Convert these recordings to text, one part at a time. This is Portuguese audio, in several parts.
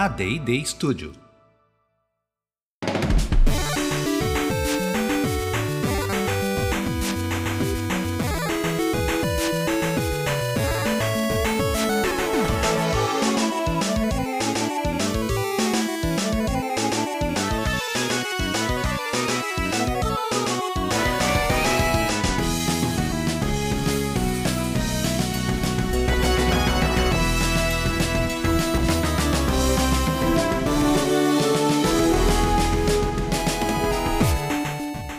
a D&D Studio.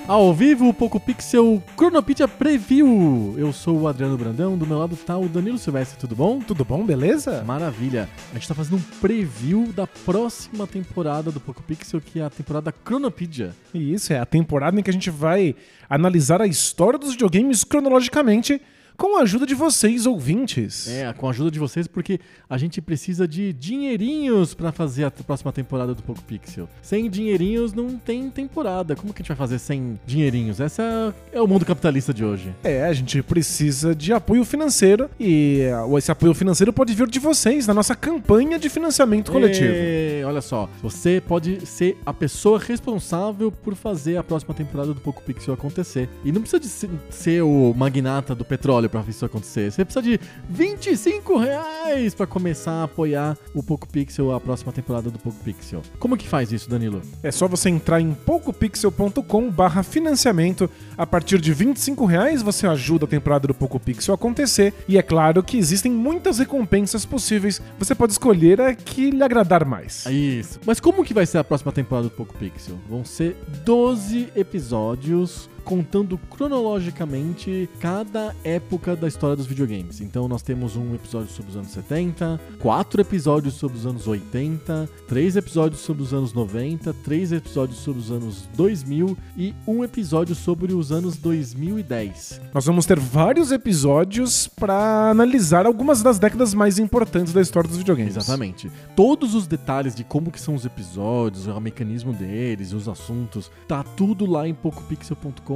Ao vivo, o Poco Pixel Chronopedia Preview. Eu sou o Adriano Brandão, do meu lado tá o Danilo Silvestre, tudo bom? Tudo bom, beleza? Maravilha. A gente tá fazendo um preview da próxima temporada do Poco Pixel, que é a temporada Chronopedia. E isso é a temporada em que a gente vai analisar a história dos videogames cronologicamente com a ajuda de vocês, ouvintes. É, com a ajuda de vocês, porque a gente precisa de dinheirinhos pra fazer a próxima temporada do Poco Pixel. Sem dinheirinhos não tem temporada. Como que a gente vai fazer sem dinheirinhos? Essa é o mundo capitalista de hoje. É, a gente precisa de apoio financeiro e uh, esse apoio financeiro pode vir de vocês na nossa campanha de financiamento coletivo. E, olha só, você pode ser a pessoa responsável por fazer a próxima temporada do Poco Pixel acontecer. E não precisa de ser o magnata do petróleo pra isso acontecer. Você precisa de 25 reais pra começar a apoiar o Poco Pixel, a próxima temporada do Poco Pixel. Como que faz isso, Danilo? É só você entrar em pocopixel.com barra financiamento. A partir de 25 reais você ajuda a temporada do Poco Pixel a acontecer. E é claro que existem muitas recompensas possíveis. Você pode escolher a que lhe agradar mais. Isso. Mas como que vai ser a próxima temporada do Poco Pixel? Vão ser 12 episódios contando cronologicamente cada época da história dos videogames. Então nós temos um episódio sobre os anos 70, quatro episódios sobre os anos 80, três episódios sobre os anos 90, três episódios sobre os anos 2000 e um episódio sobre os anos 2010. Nós vamos ter vários episódios para analisar algumas das décadas mais importantes da história dos videogames. Exatamente. Todos os detalhes de como que são os episódios, o mecanismo deles, os assuntos, tá tudo lá em pocopixel.com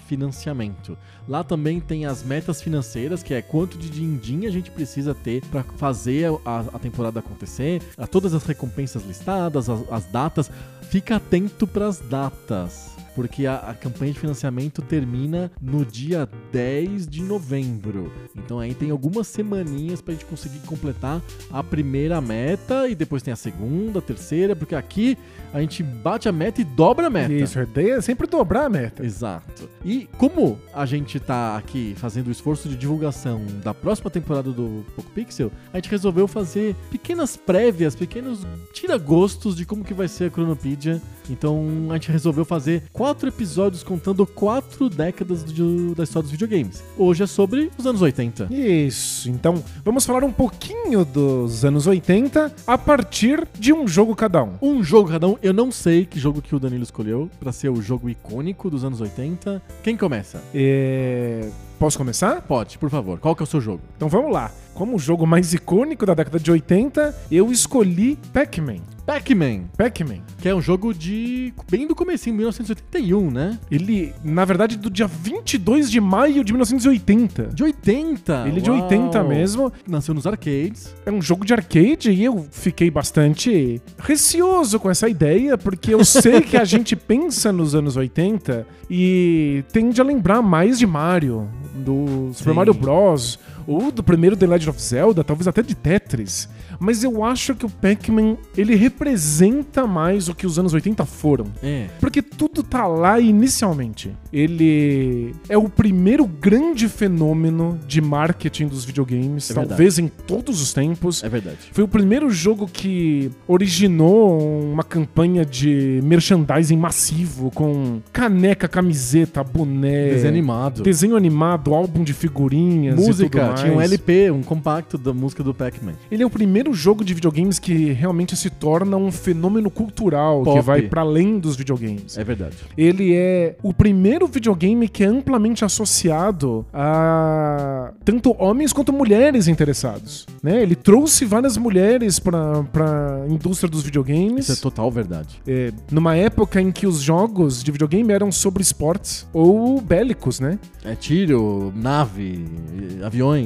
financiamento. Lá também tem as metas financeiras, que é quanto de din-din a gente precisa ter para fazer a, a, temporada acontecer, a todas as recompensas listadas, as, as datas. Fica atento para as datas porque a, a, campanha de financiamento termina no dia 10 de novembro. Então aí tem algumas semaninhas pra gente conseguir completar a primeira meta e depois tem a segunda, a terceira, porque aqui a gente bate a meta e dobra a meta. Isso, a ideia é sempre dobrar a meta. Exato. E como a gente tá aqui fazendo o esforço de divulgação da próxima temporada do Poco Pixel, a gente resolveu fazer pequenas prévias, pequenos tira-gostos de como que vai ser a Cronopedia. Então a gente resolveu fazer quatro episódios contando quatro décadas do, da história dos videogames. Hoje é sobre os anos 80. Isso, então vamos falar um pouquinho dos anos 80 a partir de um jogo cada um. Um jogo cada um. Eu não sei que jogo que o Danilo escolheu para ser o jogo icônico dos anos 80. Quem começa? É... Posso começar? Pode, por favor. Qual que é o seu jogo? Então vamos lá. Como o jogo mais icônico da década de 80, eu escolhi Pac-Man. Pac-Man. Pac-Man. Que é um jogo de. bem do comecinho, 1981, né? Ele, na verdade, do dia 22 de maio de 1980. De 80? Ele é de 80 mesmo. Nasceu nos arcades. É um jogo de arcade e eu fiquei bastante receoso com essa ideia, porque eu sei que a gente pensa nos anos 80 e tende a lembrar mais de Mario, do Super Sim. Mario Bros. Ou do primeiro The Legend of Zelda, talvez até de Tetris. Mas eu acho que o Pac-Man, ele representa mais o que os anos 80 foram. É. Porque tudo tá lá inicialmente. Ele é o primeiro grande fenômeno de marketing dos videogames, É talvez em todos os tempos. É verdade. Foi o primeiro jogo que originou uma campanha de merchandising massivo com caneca, camiseta, boné, Desenho animado. desenho animado, álbum de figurinhas, Música, mais. tinha um LP, um compacto da música do Pac-Man. Ele é o primeiro jogo de videogames que realmente se torna um fenômeno cultural que Pop. vai para além dos videogames. É verdade. Ele é o primeiro videogame que é amplamente associado a tanto homens quanto mulheres interessados. né? Ele trouxe várias mulheres pra, pra indústria dos videogames. Isso é total verdade. É, numa época em que os jogos de videogame eram sobre esportes ou bélicos, né? É tiro, nave, aviões.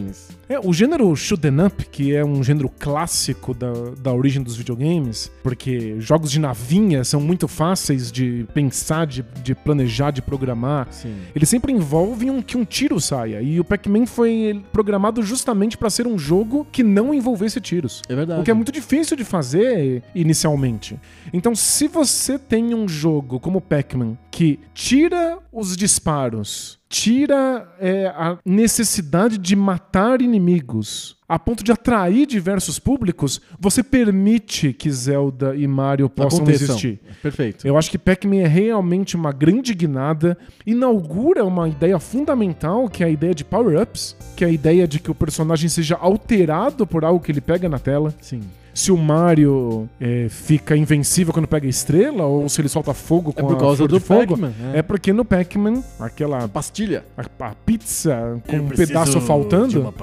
É, o gênero shoot'em up, que é um gênero clássico da, da origem dos videogames, porque jogos de navinha são muito fáceis de pensar, de, de planejar, de programar. Sim. Eles sempre envolvem um, que um tiro saia. E o Pac-Man foi programado justamente para ser um jogo que não envolvesse tiros. É verdade. O que é muito difícil de fazer inicialmente. Então, se você tem um jogo como Pac-Man que tira os disparos, tira é, a necessidade de matar inimigos a ponto de atrair diversos públicos, você permite que Zelda e Mario possam Aconteçam. existir. Perfeito. Eu acho que Pac-Man é realmente uma grande guinada, inaugura uma ideia fundamental, que é a ideia de power-ups, que é a ideia de que o personagem seja alterado por algo que ele pega na tela. Sim. Se o Mario é, fica invencível quando pega a estrela, ou se ele solta fogo com É por a causa do fogo, Pac-Man. é porque no Pac-Man, aquela Pastilha. a, a pizza com Eu um pedaço faltando,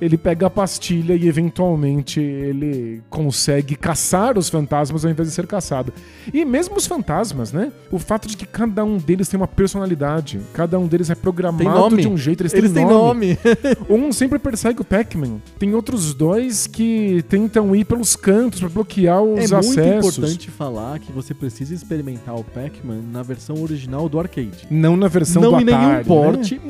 ele pega a pastilha e eventualmente ele consegue caçar os fantasmas ao invés de ser caçado. E mesmo os fantasmas, né? O fato de que cada um deles tem uma personalidade, cada um deles é programado de um jeito, eles, Eles têm nome. nome. Um sempre persegue o Pac-Man. Tem outros dois que tentam ir pelos cantos pra bloquear É os muito acessos. importante falar que você precisa experimentar o Pac-Man na versão original do arcade. Não na versão não do em nenhum Atari, né? porte,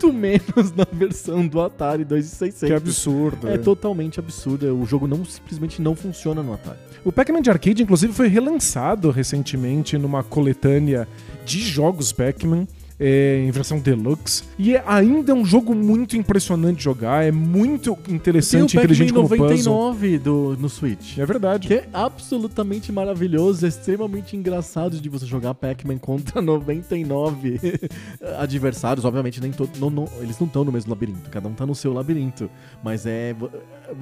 muito menos na versão do Atari 2600. Que absurdo. É totalmente absurdo. O jogo não simplesmente não funciona no Atari. O Pac-Man de arcade, inclusive, foi relançado recentemente numa coletânea de jogos Pac-Man. É, em versão deluxe. E é ainda um jogo muito impressionante de jogar. É muito interessante Tem o inteligente como puzzle. 99 do, no Switch. É verdade. Que é absolutamente maravilhoso, é extremamente engraçado de você jogar Pac-Man contra 99 adversários. Obviamente, nem todo, não- não- eles não estão no mesmo labirinto, cada um tá no seu labirinto. Mas é,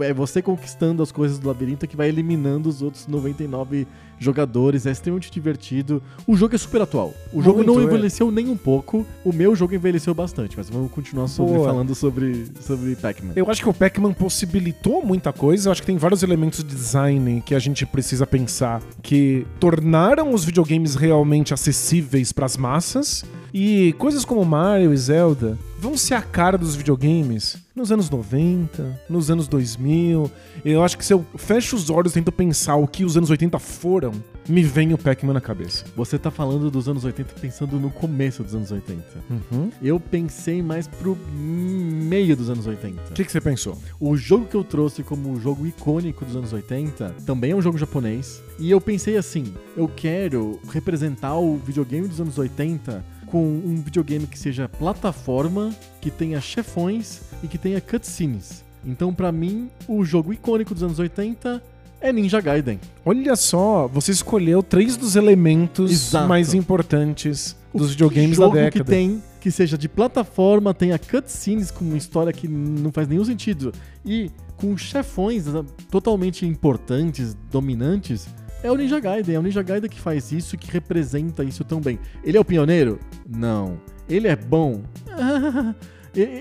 é você conquistando as coisas do labirinto que vai eliminando os outros 99 jogadores. É extremamente divertido. O jogo é super atual. O jogo Muito, não é. envelheceu nem um pouco. O meu jogo envelheceu bastante, mas vamos continuar sobre, Boa. falando sobre, sobre Pac-Man. Eu acho que o Pac-Man possibilitou muita coisa. Eu acho que tem vários elementos de design que a gente precisa pensar que tornaram os videogames realmente acessíveis para as massas. E coisas como Mario e Zelda vão ser a cara dos videogames nos anos 90, nos anos 2000. Eu acho que se eu fecho os olhos e tento pensar o que os anos 80 foram, me vem o Pac-Man na cabeça. Você tá falando dos anos 80 pensando no começo dos anos 80. Uhum. Eu pensei mais pro meio dos anos 80. O que, que você pensou? O jogo que eu trouxe como um jogo icônico dos anos 80 também é um jogo japonês. E eu pensei assim: eu quero representar o videogame dos anos 80 com um videogame que seja plataforma, que tenha chefões e que tenha cutscenes. Então, pra mim, o jogo icônico dos anos 80 é Ninja Gaiden. Olha só, você escolheu três dos elementos Exato. mais importantes dos videogames da jogo década. que tem que seja de plataforma, tenha cutscenes com uma história que não faz nenhum sentido e com chefões totalmente importantes, dominantes, é o Ninja Gaiden. É o Ninja Gaiden que faz isso e que representa isso tão bem. Ele é o pioneiro? Não. Ele é bom?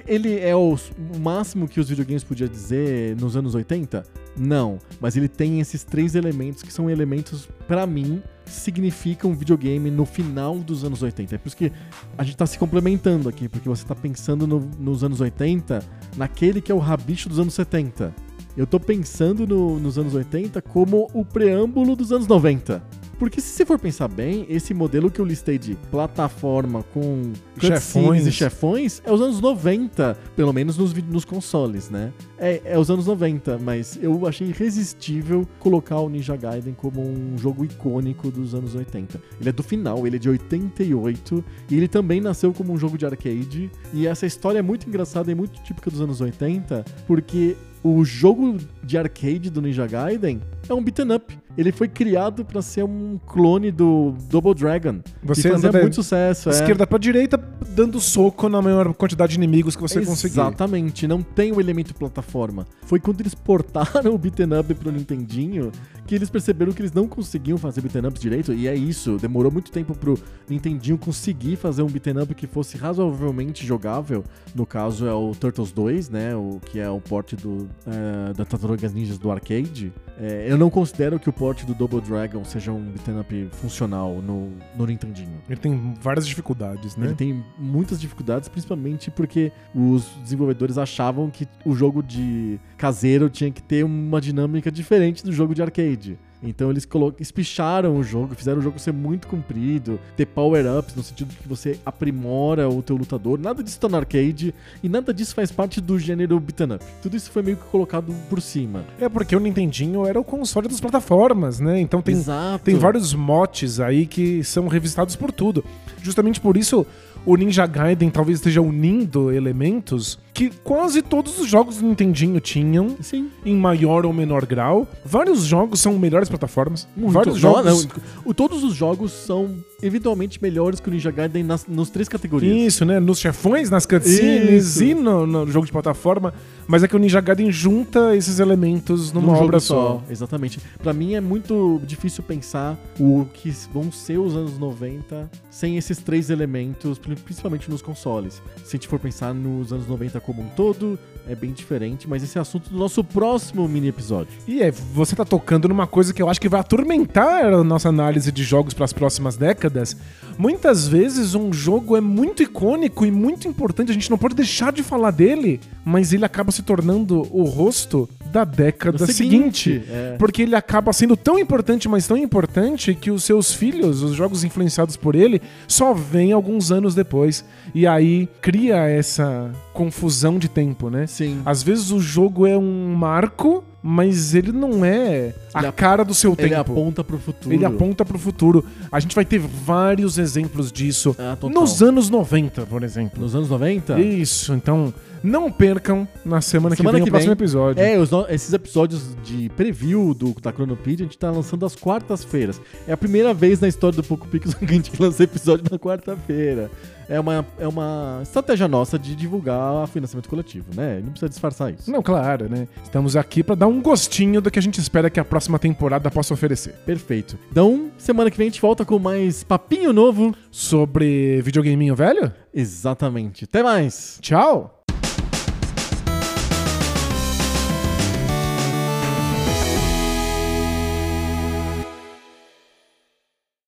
Ele é o máximo que os videogames podiam dizer nos anos 80? Não. Mas ele tem esses três elementos que são elementos, pra mim, significam videogame no final dos anos 80. É por isso que a gente tá se complementando aqui, porque você tá pensando no- nos anos 80, naquele que é o rabicho dos anos 70. Eu tô pensando no- nos anos 80 como o preâmbulo dos anos 90. Porque se você for pensar bem, esse modelo que eu listei de plataforma com Chefões. e chefões é os anos 90, pelo menos nos, nos consoles, né? É, é os anos 90, mas eu achei irresistível colocar o Ninja Gaiden como um jogo icônico dos anos 80. Ele é do final, ele é de 88, e ele também nasceu como um jogo de arcade, e essa história é muito engraçada e muito típica dos anos 80, porque o jogo de arcade do Ninja Gaiden é um beat'em up. Ele foi criado pra ser um clone do Double Dragon. Você fazia muito sucesso. é. esquerda pra direita, dando soco na maior quantidade de inimigos que você conseguir. Exatamente, não tem o elemento plataforma. Foi quando eles portaram o beat'em up pro Nintendinho que eles perceberam que eles não conseguiam fazer beat'em ups direito, e é isso, demorou muito tempo pro Nintendinho conseguir fazer um beat'em up que fosse razoavelmente jogável. No caso é o Turtles 2, né? O que é o port do, é, da Tartarugas Ninjas do arcade. É, eu não considero que o port do Double Dragon seja um beat'em up funcional no, no Nintendinho. Ele tem várias dificuldades, né? Ele tem muitas dificuldades, principalmente porque os desenvolvedores achavam que o jogo de caseiro tinha que ter uma dinâmica diferente do jogo de arcade. Então eles espicharam o jogo, fizeram o jogo ser muito comprido, ter power-ups no sentido que você aprimora o teu lutador. Nada disso tá no arcade e nada disso faz parte do gênero beat'em up. Tudo isso foi meio que colocado por cima. É porque o Nintendinho era o console das plataformas, né? Então tem, Exato. tem vários motes aí que são revistados por tudo. Justamente por isso o Ninja Gaiden talvez esteja unindo elementos que quase todos os jogos do Nintendinho tinham, Sim. em maior ou menor grau. Vários jogos são melhores plataformas. Muito. Vários Não, jogos. não, todos os jogos são eventualmente melhores que o Ninja Gaiden nas, nos três categorias. Isso, né? Nos chefões, nas cutscenes e no, no jogo de plataforma. Mas é que o Ninja Gaiden junta esses elementos numa Num obra só. Exatamente. Pra mim é muito difícil pensar o que vão ser os anos 90 sem esses três elementos, pri- principalmente nos consoles. Se a gente for pensar nos anos 90 como um todo, é bem diferente, mas esse é assunto do nosso próximo mini episódio. E é, você tá tocando numa coisa que eu acho que vai atormentar a nossa análise de jogos para as próximas décadas. Muitas vezes um jogo é muito icônico e muito importante, a gente não pode deixar de falar dele, mas ele acaba se tornando o rosto da década Do seguinte. é. Porque ele acaba sendo tão importante, mas tão importante, que os seus filhos, os jogos influenciados por ele, só vêm alguns anos depois. E aí cria essa confusão de tempo, né? Sim. Às vezes o jogo é um marco, mas ele não é a Ele cara do seu Ele tempo. aponta pro futuro. Ele aponta pro futuro. A gente vai ter vários exemplos disso Ah, nos anos 90, por exemplo. Nos anos 90? Isso, então não percam na semana, Semana que vem que o próximo vem. episódio. É, os esses episódios de preview do, da Chronopedia a gente tá lançando às quartas-feiras. É a primeira vez na história do Poco Pixel que a gente lança episódio na quarta-feira. É uma, é uma estratégia nossa de divulgar financiamento coletivo, né? Não precisa disfarçar isso. Não, claro, né? Estamos aqui pra dar um gostinho do que a gente espera que a próxima temporada possa oferecer. Perfeito. Então, semana que vem a gente volta com mais papinho novo. Sobre videogameinho velho? Exatamente. Até mais! Tchau!